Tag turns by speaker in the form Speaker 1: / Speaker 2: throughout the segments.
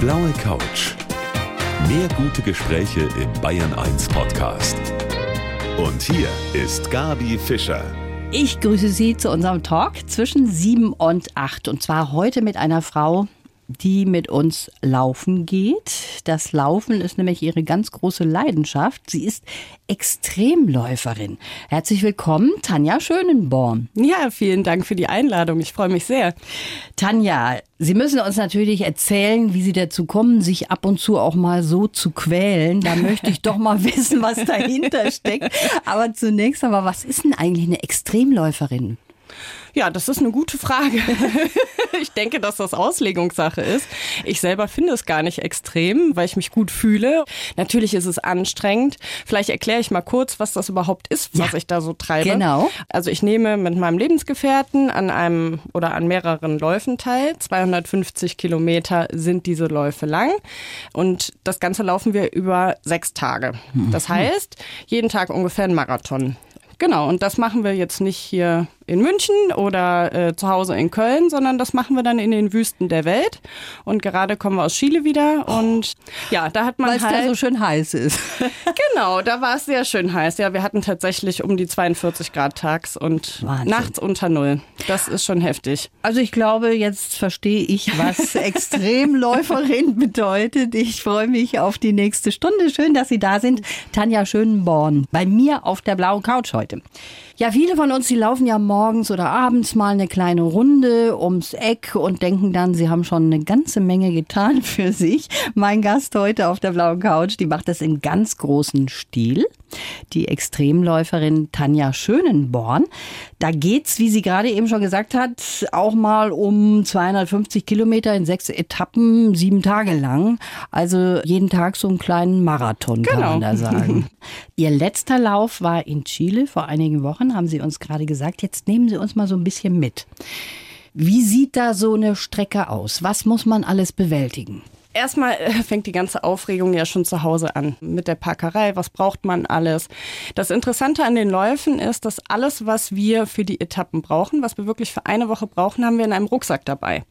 Speaker 1: blaue Couch. Mehr gute Gespräche im Bayern 1 Podcast. Und hier ist Gabi Fischer.
Speaker 2: Ich grüße Sie zu unserem Talk zwischen 7 und 8. Und zwar heute mit einer Frau, die mit uns laufen geht. Das Laufen ist nämlich ihre ganz große Leidenschaft. Sie ist Extremläuferin. Herzlich willkommen, Tanja Schönenborn.
Speaker 3: Ja, vielen Dank für die Einladung. Ich freue mich sehr.
Speaker 2: Tanja, Sie müssen uns natürlich erzählen, wie Sie dazu kommen, sich ab und zu auch mal so zu quälen. Da möchte ich doch mal wissen, was dahinter steckt. Aber zunächst einmal, was ist denn eigentlich eine Extremläuferin?
Speaker 3: Ja, das ist eine gute Frage. ich denke, dass das Auslegungssache ist. Ich selber finde es gar nicht extrem, weil ich mich gut fühle. Natürlich ist es anstrengend. Vielleicht erkläre ich mal kurz, was das überhaupt ist, was ja, ich da so treibe.
Speaker 2: Genau.
Speaker 3: Also ich nehme mit meinem Lebensgefährten an einem oder an mehreren Läufen teil. 250 Kilometer sind diese Läufe lang. Und das Ganze laufen wir über sechs Tage. Das heißt, jeden Tag ungefähr ein Marathon. Genau, und das machen wir jetzt nicht hier in München oder äh, zu Hause in Köln, sondern das machen wir dann in den Wüsten der Welt. Und gerade kommen wir aus Chile wieder und ja, da hat man
Speaker 2: Weil
Speaker 3: halt...
Speaker 2: es da so schön heiß ist.
Speaker 3: genau, da war es sehr schön heiß. Ja, wir hatten tatsächlich um die 42 Grad tags und
Speaker 2: Wahnsinn.
Speaker 3: nachts unter Null. Das ist schon heftig.
Speaker 2: Also ich glaube, jetzt verstehe ich, was Extremläuferin bedeutet. Ich freue mich auf die nächste Stunde. Schön, dass Sie da sind. Tanja Schönborn bei mir auf der blauen Couch heute. Ja, viele von uns, die laufen ja morgens oder abends mal eine kleine Runde ums Eck und denken dann, sie haben schon eine ganze Menge getan für sich. Mein Gast heute auf der blauen Couch, die macht das im ganz großen Stil. Die Extremläuferin Tanja Schönenborn. Da geht's, wie sie gerade eben schon gesagt hat, auch mal um 250 Kilometer in sechs Etappen, sieben Tage lang. Also jeden Tag so einen kleinen Marathon, kann
Speaker 3: Genau.
Speaker 2: man da sagen. Ihr letzter Lauf war in Chile vor einigen Wochen, haben Sie uns gerade gesagt. Jetzt nehmen Sie uns mal so ein bisschen mit. Wie sieht da so eine Strecke aus? Was muss man alles bewältigen?
Speaker 3: Erstmal äh, fängt die ganze Aufregung ja schon zu Hause an mit der Parkerei. Was braucht man alles? Das Interessante an den Läufen ist, dass alles, was wir für die Etappen brauchen, was wir wirklich für eine Woche brauchen, haben wir in einem Rucksack dabei.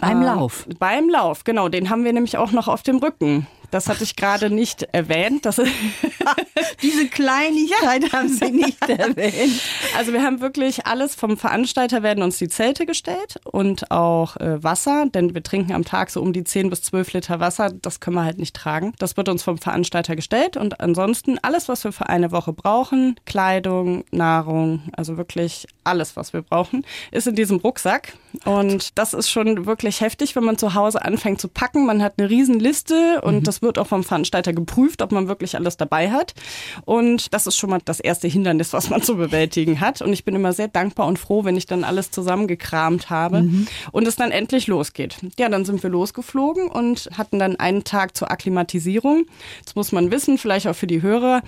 Speaker 2: Beim
Speaker 3: Äh,
Speaker 2: Lauf?
Speaker 3: Beim Lauf, genau. Den haben wir nämlich auch noch auf dem Rücken. Das hatte ich gerade nicht erwähnt. Das
Speaker 2: Diese Kleinigkeit haben Sie nicht erwähnt.
Speaker 3: Also wir haben wirklich alles vom Veranstalter werden uns die Zelte gestellt und auch äh, Wasser, denn wir trinken am Tag so um die 10 bis 12 Liter Wasser. Das können wir halt nicht tragen. Das wird uns vom Veranstalter gestellt und ansonsten alles, was wir für eine Woche brauchen, Kleidung, Nahrung, also wirklich alles, was wir brauchen, ist in diesem Rucksack. Und das ist schon wirklich heftig, wenn man zu Hause anfängt zu packen. Man hat eine riesen Liste und das wird auch vom Veranstalter geprüft, ob man wirklich alles dabei hat. Und das ist schon mal das erste Hindernis, was man zu bewältigen hat. Und ich bin immer sehr dankbar und froh, wenn ich dann alles zusammengekramt habe und es dann endlich losgeht. Ja, dann sind wir losgeflogen und hatten dann einen Tag zur Akklimatisierung. Jetzt muss man wissen, vielleicht auch für die Hörer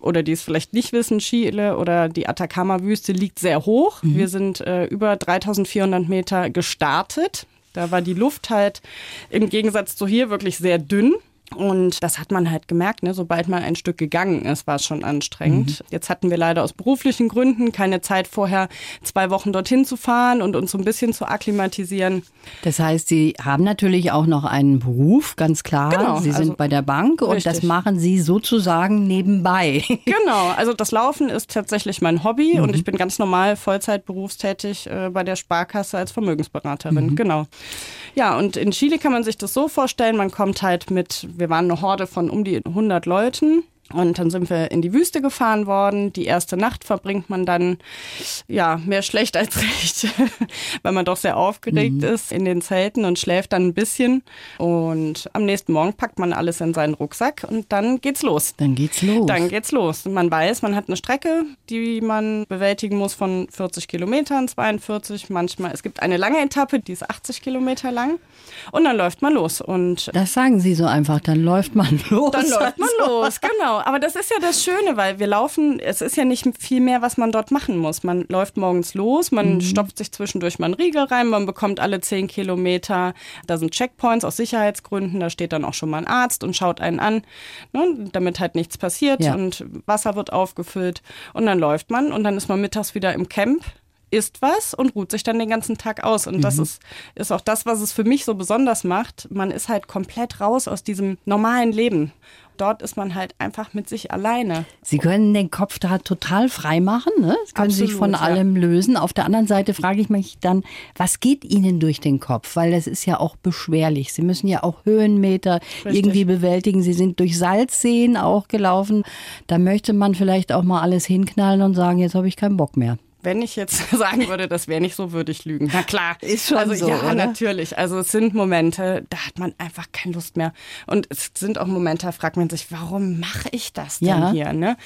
Speaker 3: oder die es vielleicht nicht wissen, Chile oder die Atacama-Wüste liegt sehr hoch. Wir sind äh, über 3400 Meter gestartet. Da war die Luft halt im Gegensatz zu hier wirklich sehr dünn. Und das hat man halt gemerkt, ne? sobald man ein Stück gegangen ist, war es schon anstrengend. Jetzt hatten wir leider aus beruflichen Gründen keine Zeit vorher, zwei Wochen dorthin zu fahren und uns so ein bisschen zu akklimatisieren.
Speaker 2: Das heißt, Sie haben natürlich auch noch einen Beruf, ganz klar.
Speaker 3: Genau,
Speaker 2: Sie sind
Speaker 3: also-
Speaker 2: bei der Bank und das
Speaker 3: Richtig.
Speaker 2: machen Sie sozusagen nebenbei.
Speaker 3: Genau, also das Laufen ist tatsächlich mein Hobby und ich bin ganz normal Vollzeit berufstätig äh, bei der Sparkasse als Vermögensberaterin. Genau. Ja, und in Chile kann man sich das so vorstellen, man kommt halt mit, wir waren eine Horde von um die 100 Leuten. Und dann sind wir in die Wüste gefahren worden. Die erste Nacht verbringt man dann, ja, mehr schlecht als recht, weil man doch sehr aufgeregt ist in den Zelten und schläft dann ein bisschen. Und am nächsten Morgen packt man alles in seinen Rucksack und dann geht's los.
Speaker 2: Dann geht's los.
Speaker 3: Dann geht's los. Man weiß, man hat eine Strecke, die man bewältigen muss von 40 Kilometern, 42 manchmal. Es gibt eine lange Etappe, die ist 80 Kilometer lang. Und dann läuft man los. Und
Speaker 2: das sagen Sie so einfach, dann läuft man los.
Speaker 3: dann läuft man
Speaker 2: Also,
Speaker 3: los, genau. Aber das ist ja das Schöne, weil wir laufen, es ist ja nicht viel mehr, was man dort machen muss. Man läuft morgens los, man stopft sich zwischendurch mal einen Riegel rein, man bekommt alle 10 Kilometer, da sind Checkpoints aus Sicherheitsgründen, da steht dann auch schon mal ein Arzt und schaut einen an, ne, damit halt nichts passiert
Speaker 2: Ja.
Speaker 3: und Wasser wird aufgefüllt und dann läuft man und dann ist man mittags wieder im Camp isst was und ruht sich dann den ganzen Tag aus. Und das ist, ist auch das, was es für mich so besonders macht. Man ist halt komplett raus aus diesem normalen Leben. Dort ist man halt einfach mit sich alleine.
Speaker 2: Sie können den Kopf da total frei machen, ne? Sie können sich von
Speaker 3: Absolut, ja.
Speaker 2: allem lösen. Auf der anderen Seite frage ich mich dann, was geht Ihnen durch den Kopf? Weil das ist ja auch beschwerlich. Sie müssen ja auch Höhenmeter
Speaker 3: Richtig.
Speaker 2: irgendwie bewältigen. Sie sind durch Salzseen auch gelaufen. Da möchte man vielleicht auch mal alles hinknallen und sagen, jetzt habe ich keinen Bock mehr.
Speaker 3: Wenn ich jetzt sagen würde, das wäre nicht so, würde ich lügen. Na klar.
Speaker 2: Ist schon
Speaker 3: also,
Speaker 2: so,
Speaker 3: Ja,
Speaker 2: oder?
Speaker 3: natürlich. Also es sind Momente, da hat man einfach keine Lust mehr. Und es sind auch Momente, da fragt man sich, warum mache ich das denn
Speaker 2: Ja.
Speaker 3: hier? Ne?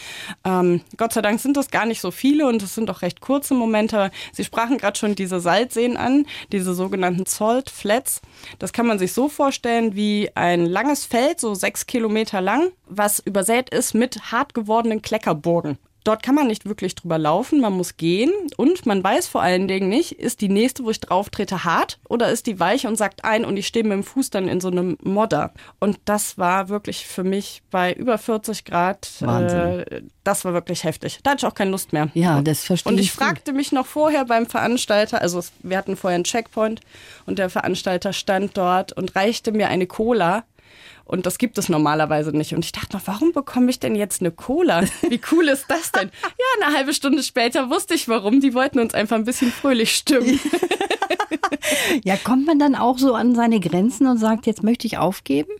Speaker 3: Ähm, Gott sei Dank sind das gar nicht so viele und es sind auch recht kurze Momente. Sie sprachen gerade schon diese Salzseen an, diese sogenannten Salt Flats. Das kann man sich so vorstellen wie ein langes Feld, so sechs Kilometer lang, was übersät ist mit hart gewordenen Kleckerburgen. Dort kann man nicht wirklich drüber laufen, man muss gehen und man weiß vor allen Dingen nicht, ist die nächste, wo ich drauf trete, hart oder ist die weich und sagt ein und ich stehe mit dem Fuß dann in so einem Modder. Und das war wirklich für mich bei über 40 Grad, äh, das war wirklich heftig. Da hatte ich auch keine Lust mehr.
Speaker 2: Ja, das verstehe
Speaker 3: Und
Speaker 2: ich
Speaker 3: ich
Speaker 2: gut.
Speaker 3: fragte mich noch vorher beim Veranstalter, also wir hatten vorher einen Checkpoint und der Veranstalter stand dort und reichte mir eine Cola. Und das gibt es normalerweise nicht. Und ich dachte noch, warum bekomme ich denn jetzt eine Cola? Wie cool ist das denn? Ja, eine halbe Stunde später wusste ich warum. Die wollten uns einfach ein bisschen fröhlich stimmen.
Speaker 2: Ja, kommt man dann auch so an seine Grenzen und sagt, jetzt möchte ich aufgeben?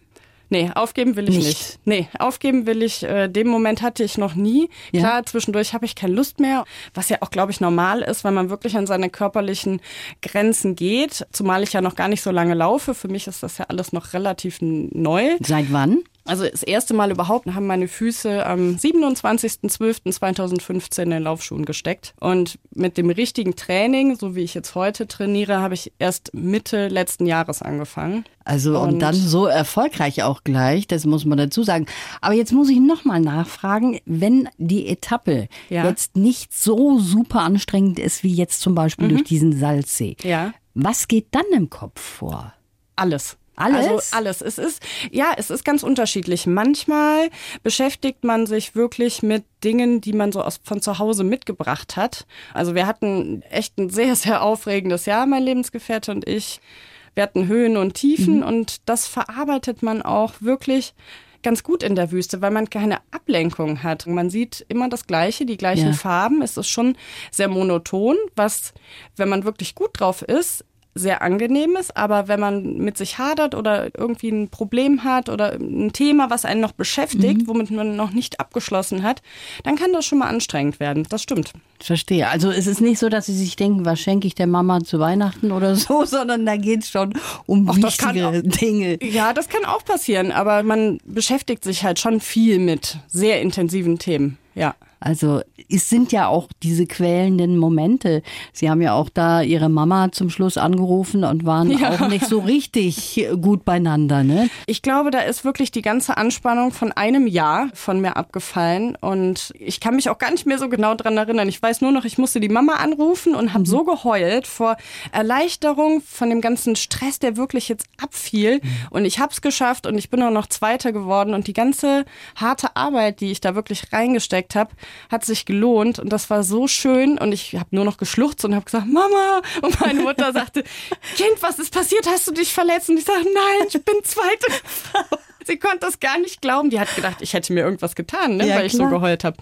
Speaker 3: Nee, aufgeben will ich
Speaker 2: Nicht.
Speaker 3: nicht. Nee, aufgeben will ich, äh, den Moment hatte ich noch nie.
Speaker 2: Ja.
Speaker 3: Klar, zwischendurch habe ich keine Lust mehr, was ja auch, glaube ich, normal ist, weil man wirklich an seine körperlichen Grenzen geht, zumal ich ja noch gar nicht so lange laufe. Für mich ist das ja alles noch relativ neu.
Speaker 2: Seit wann?
Speaker 3: Also das erste Mal überhaupt haben meine Füße am 27.12.2015 in den Laufschuhen gesteckt. Und mit dem richtigen Training, so wie ich jetzt heute trainiere, habe ich erst Mitte letzten Jahres angefangen.
Speaker 2: Also und,
Speaker 3: Und-
Speaker 2: dann so erfolgreich auch gleich, das muss man dazu sagen. Aber jetzt muss ich nochmal nachfragen, wenn die Etappe
Speaker 3: Ja.
Speaker 2: jetzt nicht so super anstrengend ist wie jetzt zum Beispiel durch diesen Salzsee,
Speaker 3: Ja.
Speaker 2: was geht dann im Kopf vor?
Speaker 3: Alles.
Speaker 2: Alles?
Speaker 3: Also alles. Es ist, ja, es ist ganz unterschiedlich. Manchmal beschäftigt man sich wirklich mit Dingen, die man so aus, von zu Hause mitgebracht hat. Also wir hatten echt ein sehr, sehr aufregendes Jahr, mein Lebensgefährte und ich. Wir hatten Höhen und Tiefen und das verarbeitet man auch wirklich ganz gut in der Wüste, weil man keine Ablenkung hat. Man sieht immer das Gleiche, die gleichen
Speaker 2: Ja.
Speaker 3: Farben. Es ist schon sehr monoton, was, wenn man wirklich gut drauf ist, sehr angenehm ist, aber wenn man mit sich hadert oder irgendwie ein Problem hat oder ein Thema, was einen noch beschäftigt, womit man noch nicht abgeschlossen hat, dann kann das schon mal anstrengend werden. Das stimmt.
Speaker 2: Verstehe. Also es ist nicht so, dass Sie sich denken, was schenke ich der Mama zu Weihnachten oder so, sondern da geht es schon um
Speaker 3: Ach,
Speaker 2: wichtige Dinge.
Speaker 3: Ja, das kann auch passieren, aber man beschäftigt sich halt schon viel mit sehr intensiven Themen. Ja.
Speaker 2: Also es sind ja auch diese quälenden Momente. Sie haben ja auch da Ihre Mama zum Schluss angerufen und waren
Speaker 3: Ja.
Speaker 2: auch nicht so richtig gut beieinander, ne?
Speaker 3: Ich glaube, da ist wirklich die ganze Anspannung von einem Jahr von mir abgefallen und ich kann mich auch gar nicht mehr so genau dran erinnern. Ich weiß nur noch, ich musste die Mama anrufen und habe so geheult vor Erleichterung von dem ganzen Stress, der wirklich jetzt abfiel und ich habe es geschafft und ich bin auch noch Zweiter geworden und die ganze harte Arbeit, die ich da wirklich reingesteckt habe, hat sich gelohnt und das war so schön und ich habe nur noch geschluchzt und habe gesagt, Mama und meine Mutter sagte, Kind, was ist passiert? Hast du dich verletzt? Und ich sage, nein, ich bin Zweite. Sie konnte das gar nicht glauben. Die hat gedacht, ich hätte mir irgendwas getan, ne,
Speaker 2: Ja,
Speaker 3: weil ich so geheult habe.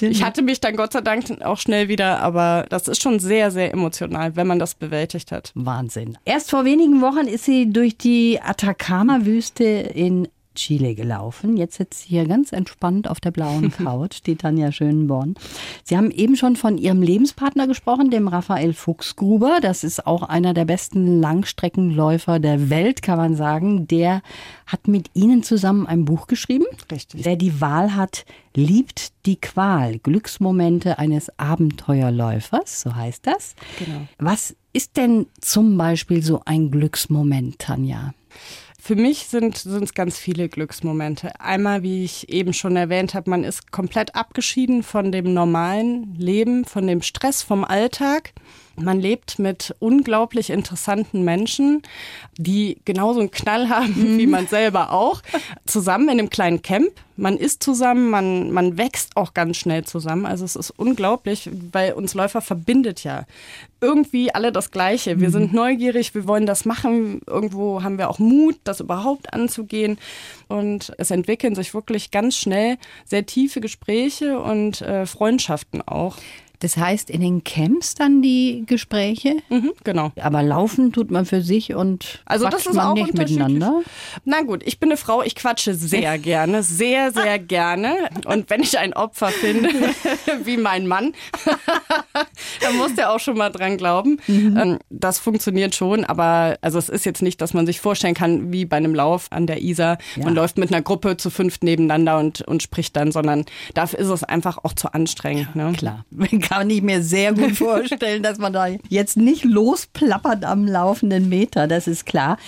Speaker 3: Ich hatte mich dann Gott sei Dank auch schnell wieder, aber das ist schon sehr, sehr emotional, wenn man das bewältigt hat.
Speaker 2: Wahnsinn. Erst vor wenigen Wochen ist sie durch die Atacama-Wüste in Chile gelaufen. Jetzt sitzt sie hier ganz entspannt auf der blauen Couch, die Tanja Schönborn. Sie haben eben schon von ihrem Lebenspartner gesprochen, dem Raphael Fuchsgruber. Das ist auch einer der besten Langstreckenläufer der Welt, kann man sagen. Der hat mit Ihnen zusammen ein Buch geschrieben.
Speaker 3: Richtig.
Speaker 2: Wer die Wahl hat, liebt die Qual. Glücksmomente eines Abenteuerläufers, so heißt das.
Speaker 3: Genau.
Speaker 2: Was ist denn zum Beispiel so ein Glücksmoment, Tanja?
Speaker 3: Für mich sind es ganz viele Glücksmomente. Einmal, wie ich eben schon erwähnt habe, man ist komplett abgeschieden von dem normalen Leben, von dem Stress, vom Alltag. Man lebt mit unglaublich interessanten Menschen, die genauso einen Knall haben mhm. wie man selber auch, zusammen in einem kleinen Camp. Man isst zusammen, man, man wächst auch ganz schnell zusammen. Also es ist unglaublich, weil uns Läufer verbindet ja irgendwie alle das Gleiche. Wir mhm. sind neugierig, wir wollen das machen. Irgendwo haben wir auch Mut, das überhaupt anzugehen. Und es entwickeln sich wirklich ganz schnell sehr tiefe Gespräche und äh, Freundschaften auch.
Speaker 2: Das heißt, in den Camps dann die Gespräche?
Speaker 3: Mhm, genau.
Speaker 2: Aber laufen tut man für sich und
Speaker 3: also das ist man auch nicht miteinander? Na gut, ich bin eine Frau, ich quatsche sehr gerne, sehr, sehr gerne. Und wenn ich ein Opfer finde, wie mein Mann, dann muss der auch schon mal dran glauben. Mhm. Ähm, das funktioniert schon, aber also es ist jetzt nicht, dass man sich vorstellen kann, wie bei einem Lauf an der Isar. Ja. Man läuft mit einer Gruppe zu fünft nebeneinander und, und spricht dann, sondern dafür ist es einfach auch zu anstrengend.
Speaker 2: Ne? Klar kann ich mir sehr gut vorstellen, dass man da jetzt nicht losplappert am laufenden Meter, das ist klar.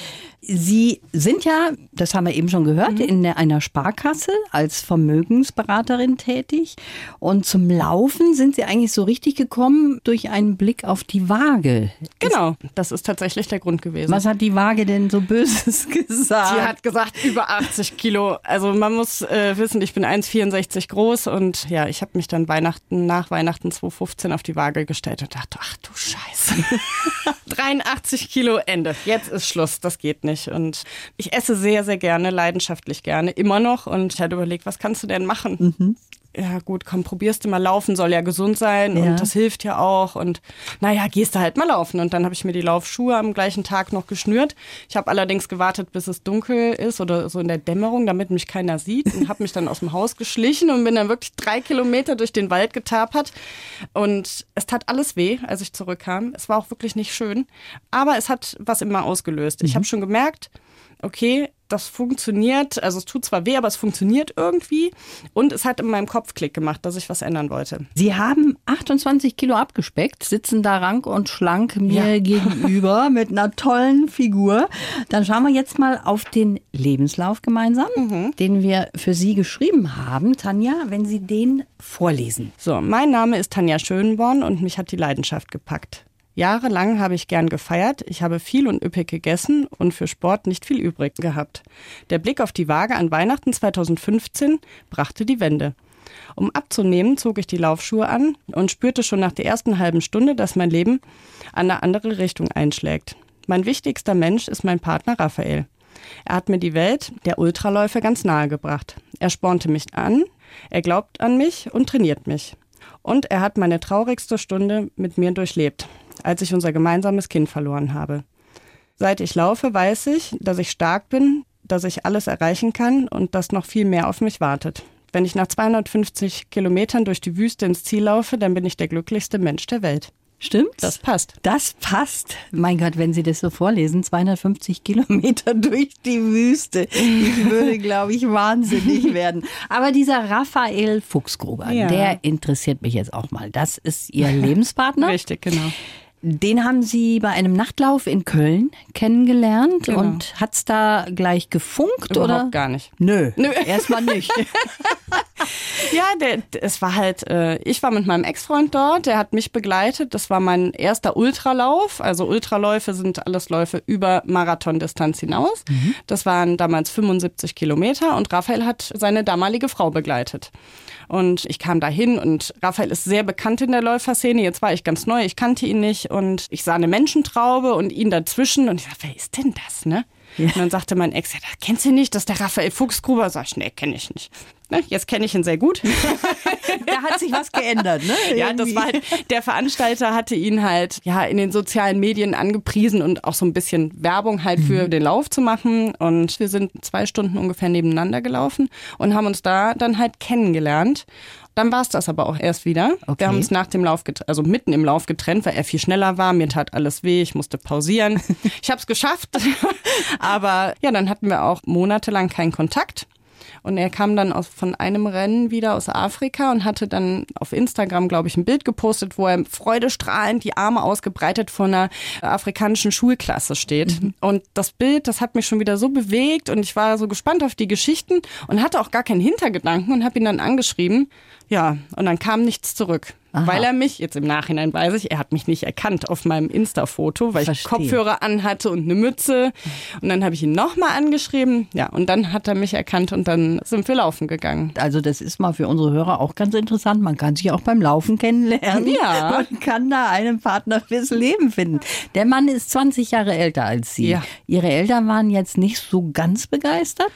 Speaker 2: Sie sind ja, das haben wir eben schon gehört, mhm. in einer Sparkasse als Vermögensberaterin tätig. Und zum Laufen sind Sie eigentlich so richtig gekommen durch einen Blick auf die Waage.
Speaker 3: Genau, das ist tatsächlich der Grund gewesen.
Speaker 2: Was hat die Waage denn so Böses gesagt?
Speaker 3: Sie hat gesagt, über 80 Kilo. Also man muss äh, wissen, ich bin 1,64 groß und ja, ich habe mich dann Weihnachten, nach Weihnachten 2015 auf die Waage gestellt und dachte, ach du Scheiße. 83 Kilo, Ende. Jetzt ist Schluss, das geht nicht nicht. Und ich esse sehr, sehr gerne, leidenschaftlich gerne, immer noch. Und ich hatte überlegt, was kannst du denn machen? Mhm ja gut, komm, probierst du mal laufen, soll ja gesund sein ja. und das hilft ja auch und naja, gehst du halt mal laufen und dann habe ich mir die Laufschuhe am gleichen Tag noch geschnürt. Ich habe allerdings gewartet, bis es dunkel ist oder so in der Dämmerung, damit mich keiner sieht und habe mich dann aus dem Haus geschlichen und bin dann wirklich drei Kilometer durch den Wald getapert und es tat alles weh, als ich zurückkam. Es war auch wirklich nicht schön, aber es hat was immer ausgelöst. Ich mhm. habe schon gemerkt, okay, das funktioniert, also es tut zwar weh, aber es funktioniert irgendwie und es hat in meinem Kopf Klick gemacht, dass ich was ändern wollte.
Speaker 2: Sie haben 28 Kilo abgespeckt, sitzen da rank und schlank mir ja. gegenüber mit einer tollen Figur. Dann schauen wir jetzt mal auf den Lebenslauf gemeinsam, mhm. den wir für Sie geschrieben haben. Tanja, wenn Sie den vorlesen.
Speaker 3: So, mein Name ist Tanja Schönborn und mich hat die Leidenschaft gepackt. Jahrelang habe ich gern gefeiert, ich habe viel und üppig gegessen und für Sport nicht viel übrig gehabt. Der Blick auf die Waage an Weihnachten 2015 brachte die Wende. Um abzunehmen, zog ich die Laufschuhe an und spürte schon nach der ersten halben Stunde, dass mein Leben an eine andere Richtung einschlägt. Mein wichtigster Mensch ist mein Partner Raphael. Er hat mir die Welt der Ultraläufe ganz nahe gebracht. Er spornte mich an, er glaubt an mich und trainiert mich. Und er hat meine traurigste Stunde mit mir durchlebt als ich unser gemeinsames Kind verloren habe. Seit ich laufe, weiß ich, dass ich stark bin, dass ich alles erreichen kann und dass noch viel mehr auf mich wartet. Wenn ich nach 250 Kilometern durch die Wüste ins Ziel laufe, dann bin ich der glücklichste Mensch der Welt.
Speaker 2: Stimmt?
Speaker 3: Das passt.
Speaker 2: Das passt. Mein Gott, wenn Sie das so vorlesen, 250 Kilometer durch die Wüste. Ich würde, glaube ich, wahnsinnig werden. Aber dieser Raphael Fuchsgruber, ja. der interessiert mich jetzt auch mal. Das ist Ihr Lebenspartner.
Speaker 3: Richtig, genau.
Speaker 2: Den haben Sie bei einem Nachtlauf in Köln kennengelernt genau. und hat's da gleich gefunkt
Speaker 3: Überhaupt
Speaker 2: oder?
Speaker 3: gar nicht.
Speaker 2: Nö, Nö. erstmal nicht.
Speaker 3: ja, der, es war halt, äh, ich war mit meinem Ex-Freund dort, der hat mich begleitet. Das war mein erster Ultralauf. Also Ultraläufe sind alles Läufe über Marathondistanz hinaus. Mhm. Das waren damals 75 Kilometer und Raphael hat seine damalige Frau begleitet. Und ich kam dahin und Raphael ist sehr bekannt in der Läuferszene. Jetzt war ich ganz neu, ich kannte ihn nicht und ich sah eine Menschentraube und ihn dazwischen und ich dachte, wer ist denn das, ne? Ja. Und dann sagte mein Ex, ja, das kennst du nicht, das ist der Raphael Fuchsgruber. Sag ich, nee, kenne ich nicht. Ne, jetzt kenne ich ihn sehr gut.
Speaker 2: da hat sich was geändert, ne?
Speaker 3: Ja, das war halt, der Veranstalter hatte ihn halt ja in den sozialen Medien angepriesen und auch so ein bisschen Werbung halt für mhm. den Lauf zu machen. Und wir sind zwei Stunden ungefähr nebeneinander gelaufen und haben uns da dann halt kennengelernt. Dann war es das aber auch erst wieder. Okay. Wir haben uns nach dem Lauf, also mitten im Lauf getrennt, weil er viel schneller war. Mir tat alles weh, ich musste pausieren. Ich habe es geschafft. aber ja, dann hatten wir auch monatelang keinen Kontakt. Und er kam dann aus, von einem Rennen wieder aus Afrika und hatte dann auf Instagram, glaube ich, ein Bild gepostet, wo er freudestrahlend die Arme ausgebreitet vor einer afrikanischen Schulklasse steht. Mhm. Und das Bild, das hat mich schon wieder so bewegt und ich war so gespannt auf die Geschichten und hatte auch gar keinen Hintergedanken und habe ihn dann angeschrieben Ja, und dann kam nichts zurück.
Speaker 2: Aha.
Speaker 3: Weil er mich, jetzt im Nachhinein weiß ich, er hat mich nicht erkannt auf meinem Insta-Foto, weil
Speaker 2: Verstehe.
Speaker 3: ich Kopfhörer anhatte und eine Mütze. Und dann habe ich ihn nochmal angeschrieben. Ja, und dann hat er mich erkannt und dann sind wir laufen gegangen.
Speaker 2: Also das ist mal für unsere Hörer auch ganz interessant. Man kann sich auch beim Laufen kennenlernen
Speaker 3: Ja.
Speaker 2: und kann da einen Partner fürs Leben finden. Der Mann ist 20 Jahre älter als Sie.
Speaker 3: Ja.
Speaker 2: Ihre Eltern waren jetzt nicht so ganz begeistert?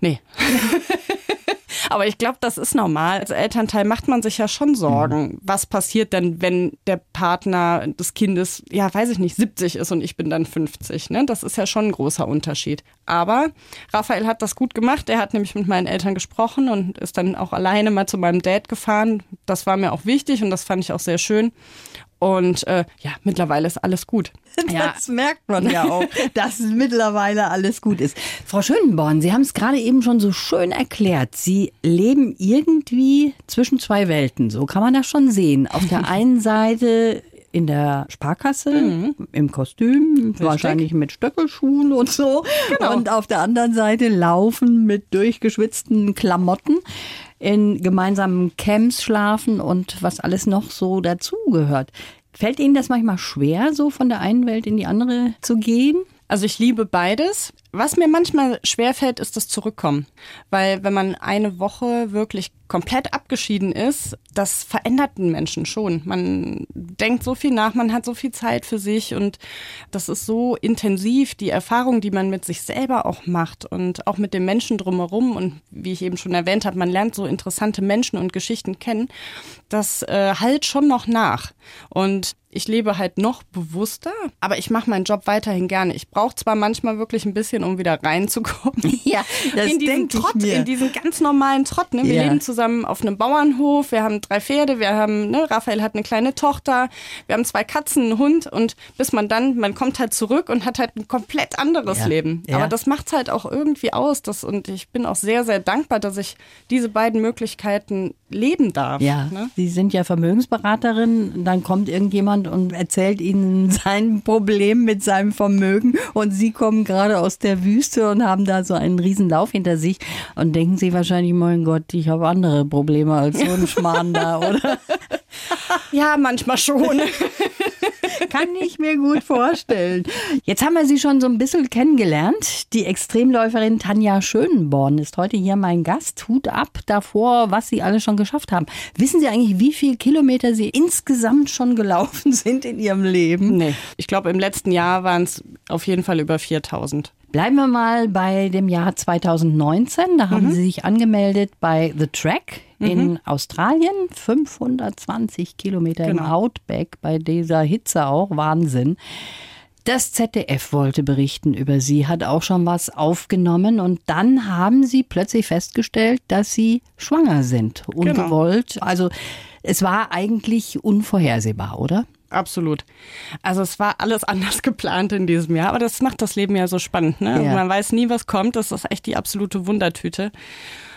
Speaker 3: Nee. Aber ich glaube, das ist normal. Als Elternteil macht man sich ja schon Sorgen. Was passiert denn, wenn der Partner des Kindes, ja, weiß ich nicht, 70 ist und ich bin dann 50? Ne? Das ist ja schon ein großer Unterschied. Aber Raphael hat das gut gemacht. Er hat nämlich mit meinen Eltern gesprochen und ist dann auch alleine mal zu meinem Dad gefahren. Das war mir auch wichtig und das fand ich auch sehr schön. Und äh, ja, mittlerweile ist alles gut. Ja.
Speaker 2: Das merkt man ja auch, dass mittlerweile alles gut ist. Frau Schönborn, Sie haben es gerade eben schon so schön erklärt. Sie leben irgendwie zwischen zwei Welten. So kann man das schon sehen. Auf der einen Seite in der Sparkasse, im Kostüm, wahrscheinlich mit Stöckelschuhen und so. Und auf der anderen Seite laufen mit durchgeschwitzten Klamotten in gemeinsamen Camps schlafen und was alles noch so dazugehört. Fällt Ihnen das manchmal schwer, so von der einen Welt in die andere zu gehen?
Speaker 3: Also ich liebe beides. Was mir manchmal schwerfällt, ist das Zurückkommen. Weil wenn man eine Woche wirklich komplett abgeschieden ist, das verändert den Menschen schon. Man denkt so viel nach, man hat so viel Zeit für sich und das ist so intensiv, die Erfahrung, die man mit sich selber auch macht und auch mit den Menschen drumherum. Und wie ich eben schon erwähnt habe, man lernt so interessante Menschen und Geschichten kennen. Das äh, halt schon noch nach. Und ich lebe halt noch bewusster, aber ich mache meinen Job weiterhin gerne. Ich brauche zwar manchmal wirklich ein bisschen, um wieder reinzukommen.
Speaker 2: Ja, das
Speaker 3: in diesen Trott,
Speaker 2: mir.
Speaker 3: in diesen ganz normalen Trott. Ne? Wir
Speaker 2: Ja.
Speaker 3: leben zusammen auf einem Bauernhof, wir haben drei Pferde, wir haben, ne, Raphael hat eine kleine Tochter, wir haben zwei Katzen, einen Hund und bis man dann, man kommt halt zurück und hat halt ein komplett anderes
Speaker 2: Ja.
Speaker 3: Leben.
Speaker 2: Ja.
Speaker 3: Aber das macht's halt auch irgendwie aus. Das, und ich bin auch sehr, sehr dankbar, dass ich diese beiden Möglichkeiten leben darf.
Speaker 2: Ja,
Speaker 3: Ne?
Speaker 2: Sie sind ja Vermögensberaterin. Dann kommt irgendjemand und erzählt Ihnen sein Problem mit seinem Vermögen und Sie kommen gerade aus der Wüste und haben da so einen riesen Lauf hinter sich und denken Sie wahrscheinlich, mein Gott, ich habe andere Probleme als so ein Schmarrn da, oder?
Speaker 3: Ja, manchmal schon.
Speaker 2: Kann ich mir gut vorstellen. Jetzt haben wir Sie schon so ein bisschen kennengelernt. Die Extremläuferin Tanja Schönborn ist heute hier mein Gast. Hut ab davor, was Sie alle schon geschafft haben. Wissen Sie eigentlich, wie viele Kilometer Sie insgesamt schon gelaufen sind in Ihrem Leben?
Speaker 3: nee, ich glaube, im letzten Jahr waren es auf jeden Fall über 4000.
Speaker 2: Bleiben wir mal bei dem Jahr 2019. Da haben Sie sich angemeldet bei The Track in Australien. 520 Kilometer im
Speaker 3: Genau.
Speaker 2: Outback bei dieser Hitze auch. Wahnsinn. Das ZDF wollte berichten über Sie, hat auch schon was aufgenommen und dann haben Sie plötzlich festgestellt, dass Sie schwanger sind. Ungewollt. Also es war eigentlich unvorhersehbar, oder?
Speaker 3: Absolut. Also es war alles anders geplant in diesem Jahr, aber das macht das Leben ja so spannend. Ne?
Speaker 2: Ja.
Speaker 3: Man weiß nie, was kommt. Das ist echt die absolute Wundertüte.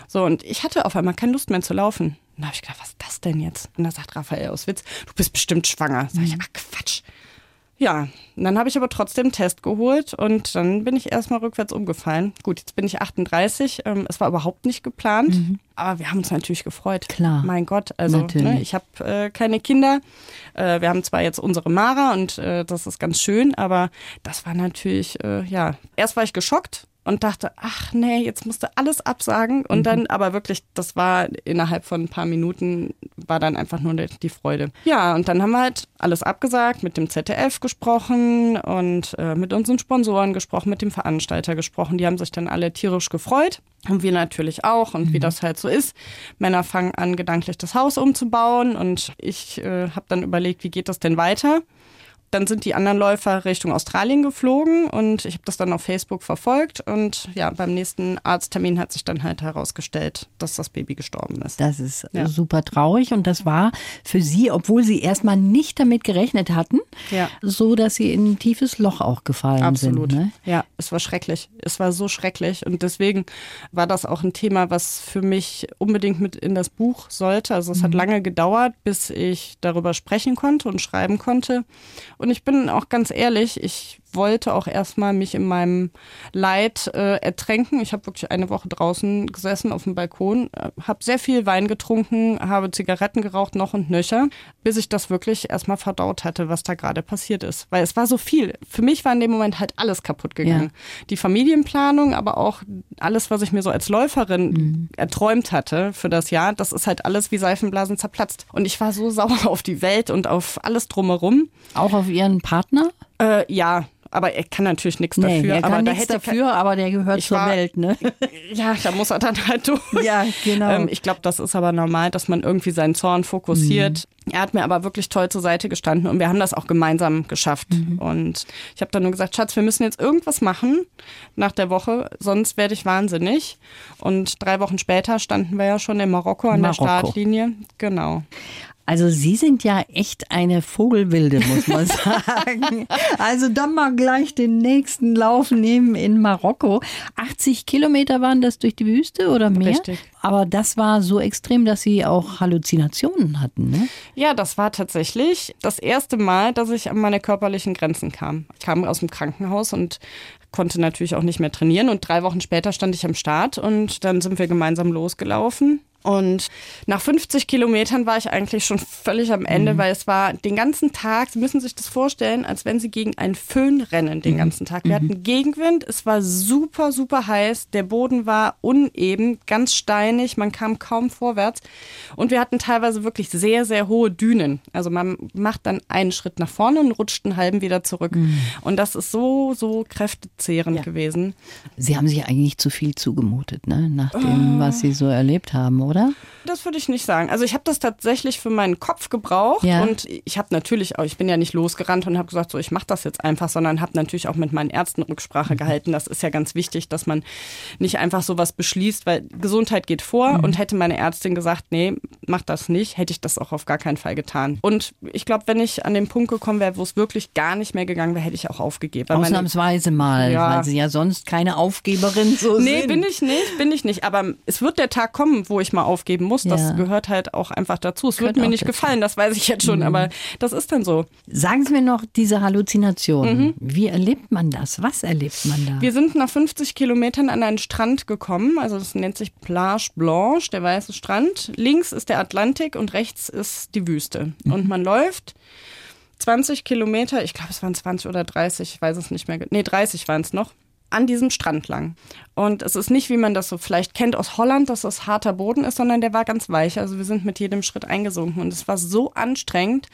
Speaker 3: So, und ich hatte auf einmal keine Lust mehr zu laufen. Und da habe ich gedacht, was ist das denn jetzt? Und da sagt Raphael aus Witz, du bist bestimmt schwanger. Sag ich, ach Quatsch. Ja, dann habe ich aber trotzdem einen Test geholt und dann bin ich erstmal rückwärts umgefallen. Gut, jetzt bin ich 38. Ähm, es war überhaupt nicht geplant, aber wir haben uns natürlich gefreut.
Speaker 2: Mhm. Klar.
Speaker 3: Mein Gott, also ne, ich habe äh, keine Kinder. Äh, wir haben zwar jetzt unsere Mara und äh, das ist ganz schön, aber das war natürlich, äh, ja, erst war ich geschockt und dachte, ach nee, jetzt musste alles absagen. Und dann, aber wirklich, das war innerhalb von ein paar Minuten, war dann einfach nur die, Freude. Ja, und dann haben wir halt alles abgesagt, mit dem ZDF gesprochen und äh, mit unseren Sponsoren gesprochen, mit dem Veranstalter gesprochen. Die haben sich dann alle tierisch gefreut. Und wir natürlich auch. Und wie das halt so ist, Männer fangen an, gedanklich das Haus umzubauen. Und ich äh, habe dann überlegt, wie geht das denn weiter? Dann sind die anderen Läufer Richtung Australien geflogen und ich habe das dann auf Facebook verfolgt. Und ja, beim nächsten Arzttermin hat sich dann halt herausgestellt, dass das Baby gestorben ist.
Speaker 2: Das ist
Speaker 3: Ja.
Speaker 2: super traurig und das war für Sie, obwohl Sie erstmal nicht damit gerechnet hatten,
Speaker 3: Ja.
Speaker 2: so dass Sie in ein tiefes Loch auch gefallen
Speaker 3: Absolut.
Speaker 2: sind. Ne?
Speaker 3: Ja, es war schrecklich. Es war so schrecklich. Und deswegen war das auch ein Thema, was für mich unbedingt mit in das Buch sollte. Also es hat lange gedauert, bis ich darüber sprechen konnte und schreiben konnte. Und ich bin auch ganz ehrlich, ich wollte auch erstmal mich in meinem Leid äh, ertränken. Ich habe wirklich eine Woche draußen gesessen auf dem Balkon, äh, habe sehr viel Wein getrunken, habe Zigaretten geraucht, noch und nöcher, bis ich das wirklich erstmal verdaut hatte, was da gerade passiert ist. Weil es war so viel. Für mich war in dem Moment halt alles kaputt gegangen. Ja. Die Familienplanung, aber auch alles, was ich mir so als Läuferin mhm. erträumt hatte für das Jahr, das ist halt alles wie Seifenblasen zerplatzt. Und ich war so sauer auf die Welt und auf alles drumherum.
Speaker 2: Auch auf Ihren Partner?
Speaker 3: Äh, ja, aber er kann natürlich nichts nee, dafür.
Speaker 2: Er kann
Speaker 3: aber
Speaker 2: da nichts dafür, aber der gehört zur war, Welt, ne?
Speaker 3: Ja, da muss er dann halt durch.
Speaker 2: Ja, genau. Ähm,
Speaker 3: ich glaube, das ist aber normal, dass man irgendwie seinen Zorn fokussiert. Mhm. Er hat mir aber wirklich toll zur Seite gestanden und wir haben das auch gemeinsam geschafft. Mhm. Und ich habe dann nur gesagt, Schatz, wir müssen jetzt irgendwas machen nach der Woche, sonst werde ich wahnsinnig. Und drei Wochen später standen wir ja schon in Marokko an Marokko. der Startlinie. Genau.
Speaker 2: Also Sie sind ja echt eine Vogelwilde, muss man sagen. also dann mal gleich den nächsten Lauf nehmen in Marokko. 80 Kilometer waren das durch die Wüste oder mehr?
Speaker 3: Richtig.
Speaker 2: Aber das war so extrem, dass Sie auch Halluzinationen hatten, ne?
Speaker 3: Ja, das war tatsächlich das erste Mal, dass ich an meine körperlichen Grenzen kam. Ich kam aus dem Krankenhaus und konnte natürlich auch nicht mehr trainieren. Und drei Wochen später stand ich am Start und dann sind wir gemeinsam losgelaufen. Und nach 50 Kilometern war ich eigentlich schon völlig am Ende, mhm. weil es war den ganzen Tag, Sie müssen sich das vorstellen, als wenn Sie gegen einen Föhn rennen den mhm. ganzen Tag. Wir mhm. hatten Gegenwind, es war super, super heiß, der Boden war uneben, ganz steinig, man kam kaum vorwärts und wir hatten teilweise wirklich sehr, sehr hohe Dünen. Also man macht dann einen Schritt nach vorne und rutscht einen halben wieder zurück. Mhm. Und das ist so, so kräftezehrend ja. gewesen.
Speaker 2: Sie haben sich eigentlich zu viel zugemutet, ne? nach dem, oh. was Sie so erlebt haben, oder?
Speaker 3: Das würde ich nicht sagen. Also ich habe das tatsächlich für meinen Kopf gebraucht ja. und ich habe natürlich auch, ich bin ja nicht losgerannt und habe gesagt, so ich mache das jetzt einfach, sondern habe natürlich auch mit meinen Ärzten Rücksprache mhm. gehalten. Das ist ja ganz wichtig, dass man nicht einfach sowas beschließt, weil Gesundheit geht vor mhm. und hätte meine Ärztin gesagt, nee, mach das nicht, hätte ich das auch auf gar keinen Fall getan. Und ich glaube, wenn ich an den Punkt gekommen wäre, wo es wirklich gar nicht mehr gegangen wäre, hätte ich auch aufgegeben.
Speaker 2: Ausnahmsweise mal, ja. weil Sie ja sonst keine Aufgeberin so
Speaker 3: nee,
Speaker 2: sind.
Speaker 3: Nee, bin ich nicht, bin ich nicht. Aber es wird der Tag kommen, wo ich mal aufgeben muss. Ja. Das gehört halt auch einfach dazu. Es wird mir nicht gefallen, das weiß ich jetzt schon, mhm. aber das ist dann so.
Speaker 2: Sagen Sie mir noch diese Halluzination. Mhm. Wie erlebt man das? Was erlebt man da?
Speaker 3: Wir sind nach 50 Kilometern an einen Strand gekommen. Also das nennt sich Plage Blanche, der weiße Strand. Links ist der Atlantik und rechts ist die Wüste. Mhm. Und man läuft 20 Kilometer, ich glaube es waren 20 oder 30, ich weiß es nicht mehr. Nee, 30 waren es noch an diesem Strand lang. Und es ist nicht, wie man das so vielleicht kennt aus Holland, dass das harter Boden ist, sondern der war ganz weich. Also wir sind mit jedem Schritt eingesunken und es war so anstrengend.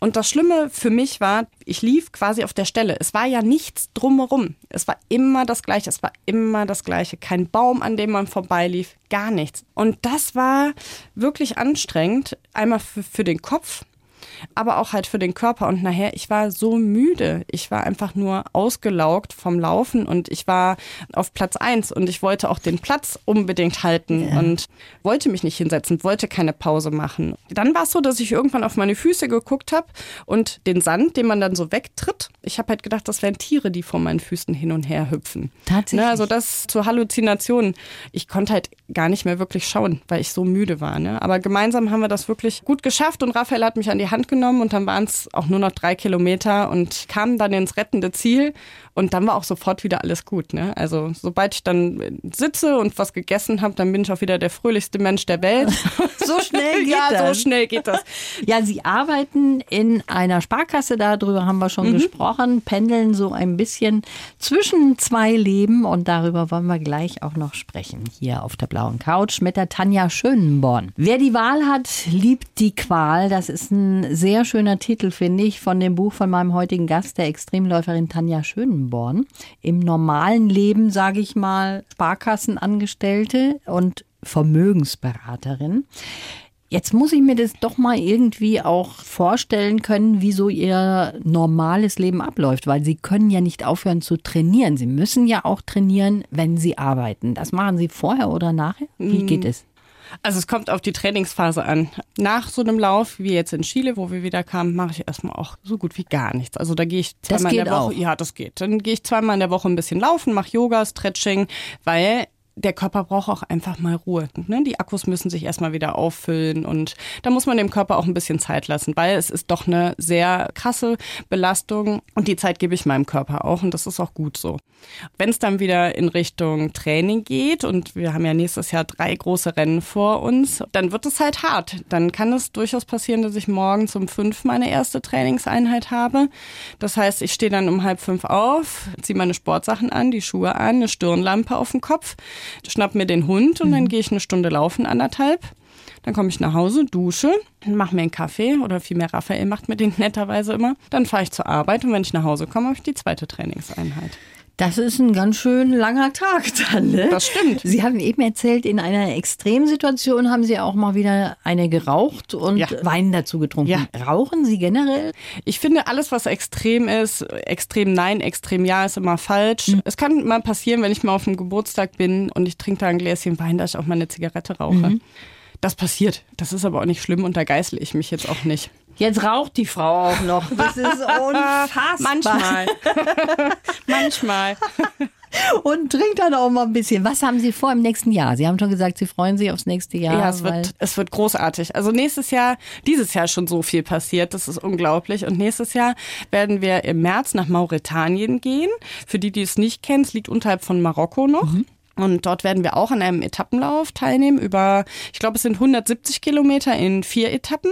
Speaker 3: Und das Schlimme für mich war, ich lief quasi auf der Stelle. Es war ja nichts drumherum. Es war immer das Gleiche. Es war immer das Gleiche. Kein Baum, an dem man vorbeilief. Gar nichts. Und das war wirklich anstrengend. Einmal für, für den Kopf, aber auch halt für den Körper. Und nachher, ich war so müde. Ich war einfach nur ausgelaugt vom Laufen und ich war auf Platz eins und ich wollte auch den Platz unbedingt halten ja. und wollte mich nicht hinsetzen, wollte keine Pause machen. Dann war es so, dass ich irgendwann auf meine Füße geguckt habe und den Sand, den man dann so wegtritt. Ich habe halt gedacht, das wären Tiere, die vor meinen Füßen hin und her hüpfen.
Speaker 2: Tatsächlich.
Speaker 3: Ne, also das zur Halluzination. Ich konnte halt gar nicht mehr wirklich schauen, weil ich so müde war. Ne? Aber gemeinsam haben wir das wirklich gut geschafft und Raphael hat mich an die Hand genommen und dann waren es auch nur noch drei Kilometer und kamen dann ins rettende Ziel und dann war auch sofort wieder alles gut. Ne? Also sobald ich dann sitze und was gegessen habe, dann bin ich auch wieder der fröhlichste Mensch der Welt.
Speaker 2: so schnell geht
Speaker 3: ja,
Speaker 2: das.
Speaker 3: Ja, so schnell geht das.
Speaker 2: Ja, Sie arbeiten in einer Sparkasse, darüber haben wir schon mhm. gesprochen, pendeln so ein bisschen zwischen zwei Leben und darüber wollen wir gleich auch noch sprechen. Hier auf der blauen Couch mit der Tanja Schönenborn. Wer die Wahl hat, liebt die Qual. Das ist ein sehr schöner Titel, finde ich, von dem Buch von meinem heutigen Gast, der Extremläuferin Tanja Schönenborn. Im normalen Leben, sage ich mal, Sparkassenangestellte und Vermögensberaterin. Jetzt muss ich mir das doch mal irgendwie auch vorstellen können, wie so ihr normales Leben abläuft, weil sie können ja nicht aufhören zu trainieren. Sie müssen ja auch trainieren, wenn sie arbeiten. Das machen sie vorher oder nachher? Wie mm. geht es?
Speaker 3: Also es kommt auf die Trainingsphase an. Nach so einem Lauf, wie jetzt in Chile, wo wir wieder kamen, mache ich erstmal auch so gut wie gar nichts. Also da gehe ich zweimal in der Woche.
Speaker 2: Auch.
Speaker 3: Ja, das geht. Dann gehe ich zweimal in der Woche ein bisschen laufen, mache Yoga, Stretching, weil der Körper braucht auch einfach mal Ruhe. Ne? Die Akkus müssen sich erstmal wieder auffüllen und da muss man dem Körper auch ein bisschen Zeit lassen, weil es ist doch eine sehr krasse Belastung und die Zeit gebe ich meinem Körper auch und das ist auch gut so. Wenn es dann wieder in Richtung Training geht und wir haben ja nächstes Jahr drei große Rennen vor uns, dann wird es halt hart. Dann kann es durchaus passieren, dass ich morgen um fünf meine erste Trainingseinheit habe. Das heißt, ich stehe dann um halb fünf auf, ziehe meine Sportsachen an, die Schuhe an, eine Stirnlampe auf dem Kopf, schnapp mir den Hund und dann mhm. gehe ich eine Stunde laufen, anderthalb. Dann komme ich nach Hause, dusche, mache mir einen Kaffee oder vielmehr Raphael macht mir den netterweise immer. Dann fahre ich zur Arbeit und wenn ich nach Hause komme, habe ich die zweite Trainingseinheit.
Speaker 2: Das ist ein ganz schön langer Tag dann, ne?
Speaker 3: Das stimmt.
Speaker 2: Sie haben eben erzählt, in einer Extremsituation haben Sie auch mal wieder eine geraucht und ja. Wein dazu getrunken. Ja. Rauchen Sie generell?
Speaker 3: Ich finde, alles, was extrem ist, extrem nein, extrem ja, ist immer falsch. Mhm. Es kann mal passieren, wenn ich mal auf dem Geburtstag bin und ich trinke da ein Gläschen Wein, dass ich auch mal eine Zigarette rauche. Mhm. Das passiert. Das ist aber auch nicht schlimm und da geißle ich mich jetzt auch nicht.
Speaker 2: Jetzt raucht die Frau auch noch. Das ist unfassbar.
Speaker 3: Manchmal. Manchmal.
Speaker 2: Und trinkt dann auch mal ein bisschen. Was haben Sie vor im nächsten Jahr? Sie haben schon gesagt, Sie freuen sich aufs nächste Jahr.
Speaker 3: Ja, es wird, es wird großartig. Also nächstes Jahr, dieses Jahr schon so viel passiert. Das ist unglaublich. Und nächstes Jahr werden wir im März nach Mauretanien gehen. Für die, die es nicht kennen, es liegt unterhalb von Marokko noch. Mhm. Und dort werden wir auch an einem Etappenlauf teilnehmen über, ich glaube, es sind 170 Kilometer in vier Etappen.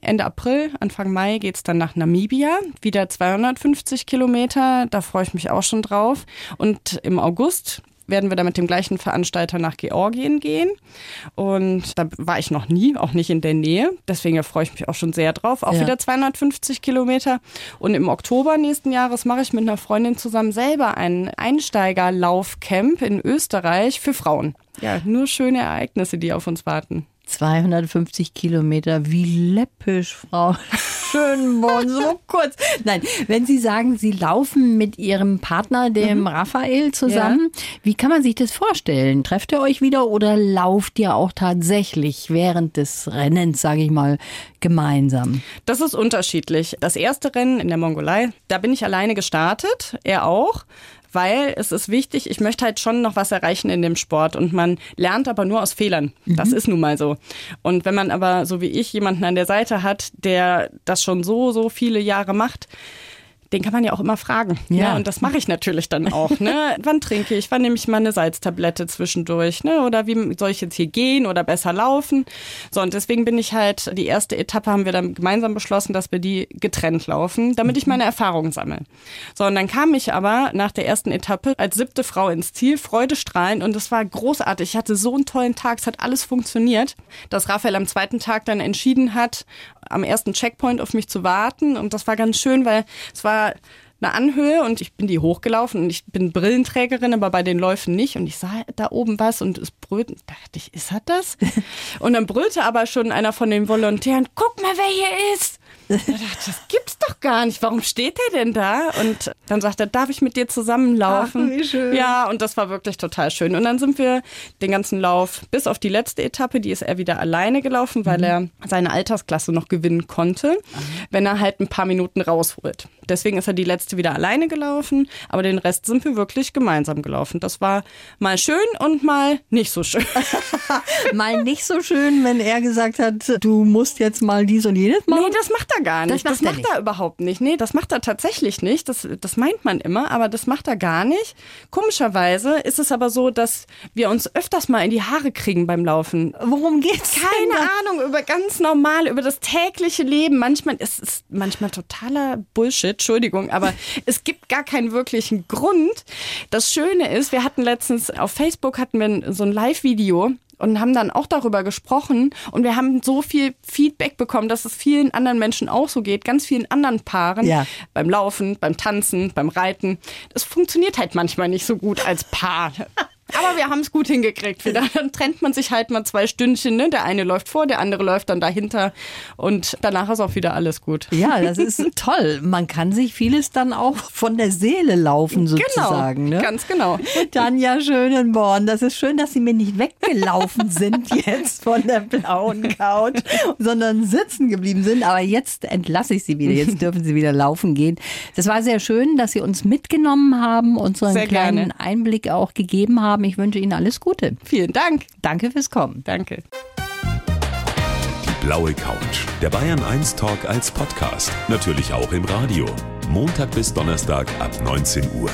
Speaker 3: Ende April, Anfang Mai geht es dann nach Namibia, wieder 250 Kilometer, da freue ich mich auch schon drauf. Und im August werden wir dann mit dem gleichen Veranstalter nach Georgien gehen. Und da war ich noch nie, auch nicht in der Nähe. Deswegen freue ich mich auch schon sehr drauf. Auch ja. wieder 250 Kilometer. Und im Oktober nächsten Jahres mache ich mit einer Freundin zusammen selber ein Einsteigerlaufcamp in Österreich für Frauen. Ja, nur schöne Ereignisse, die auf uns warten.
Speaker 2: 250 Kilometer, wie läppisch, Frau Schönborn, so kurz. Nein, wenn Sie sagen, Sie laufen mit Ihrem Partner, dem mhm. Raphael, zusammen, ja. wie kann man sich das vorstellen? Trefft ihr euch wieder oder lauft ihr auch tatsächlich während des Rennens, sage ich mal, gemeinsam?
Speaker 3: Das ist unterschiedlich. Das erste Rennen in der Mongolei, da bin ich alleine gestartet, er auch weil es ist wichtig, ich möchte halt schon noch was erreichen in dem Sport und man lernt aber nur aus Fehlern. Mhm. Das ist nun mal so. Und wenn man aber, so wie ich, jemanden an der Seite hat, der das schon so, so viele Jahre macht, den kann man ja auch immer fragen. Ja. Ne? Und das mache ich natürlich dann auch. Ne? Wann trinke ich? Wann nehme ich mal eine Salztablette zwischendurch? Ne? Oder wie soll ich jetzt hier gehen oder besser laufen? So, und deswegen bin ich halt, die erste Etappe haben wir dann gemeinsam beschlossen, dass wir die getrennt laufen, damit ich meine Erfahrungen sammle. So, und dann kam ich aber nach der ersten Etappe als siebte Frau ins Ziel, freudestrahlend und es war großartig. Ich hatte so einen tollen Tag, es hat alles funktioniert, dass Raphael am zweiten Tag dann entschieden hat, am ersten Checkpoint auf mich zu warten und das war ganz schön, weil es war eine Anhöhe und ich bin die hochgelaufen und ich bin Brillenträgerin, aber bei den Läufen nicht. Und ich sah da oben was und es brüllte. Dachte ich, ist das das? Und dann brüllte aber schon einer von den Volontären, guck mal, wer hier ist. Das gibt's doch gar nicht. Warum steht der denn da? Und dann sagt er, darf ich mit dir zusammenlaufen?
Speaker 2: Ach, wie schön.
Speaker 3: Ja, und das war wirklich total schön. Und dann sind wir den ganzen Lauf bis auf die letzte Etappe, die ist er wieder alleine gelaufen, weil mhm. er seine Altersklasse noch gewinnen konnte, mhm. wenn er halt ein paar Minuten rausholt. Deswegen ist er die letzte wieder alleine gelaufen, aber den Rest sind wir wirklich gemeinsam gelaufen. Das war mal schön und mal nicht so schön.
Speaker 2: mal nicht so schön, wenn er gesagt hat, du musst jetzt mal dies und jenes machen?
Speaker 3: Nee, das macht er gar nicht. Das macht, das macht er, er überhaupt nicht. Nee, das macht er tatsächlich nicht. Das, das meint man immer, aber das macht er gar nicht. Komischerweise ist es aber so, dass wir uns öfters mal in die Haare kriegen beim Laufen.
Speaker 2: Worum geht's?
Speaker 3: Keine Ahnung, über ganz normal, über das tägliche Leben. Manchmal ist es manchmal totaler Bullshit, Entschuldigung, aber es gibt gar keinen wirklichen Grund. Das Schöne ist, wir hatten letztens auf Facebook hatten wir so ein Live-Video und haben dann auch darüber gesprochen und wir haben so viel Feedback bekommen, dass es vielen anderen Menschen auch so geht, ganz vielen anderen Paaren ja. beim Laufen, beim Tanzen, beim Reiten. Das funktioniert halt manchmal nicht so gut als Paar. Aber wir haben es gut hingekriegt. Dann trennt man sich halt mal zwei Stündchen. Ne? Der eine läuft vor, der andere läuft dann dahinter. Und danach ist auch wieder alles gut.
Speaker 2: Ja, das ist toll. Man kann sich vieles dann auch von der Seele laufen, genau, sozusagen.
Speaker 3: Genau,
Speaker 2: ne?
Speaker 3: ganz genau.
Speaker 2: Tanja Schönenborn, das ist schön, dass Sie mir nicht weggelaufen sind jetzt von der blauen Couch, sondern sitzen geblieben sind. Aber jetzt entlasse ich Sie wieder. Jetzt dürfen Sie wieder laufen gehen. Das war sehr schön, dass Sie uns mitgenommen haben und so einen sehr kleinen gerne. Einblick auch gegeben haben. Ich wünsche Ihnen alles Gute.
Speaker 3: Vielen Dank.
Speaker 2: Danke fürs Kommen.
Speaker 3: Danke.
Speaker 1: Die blaue Couch. Der Bayern 1 Talk als Podcast. Natürlich auch im Radio. Montag bis Donnerstag ab 19 Uhr.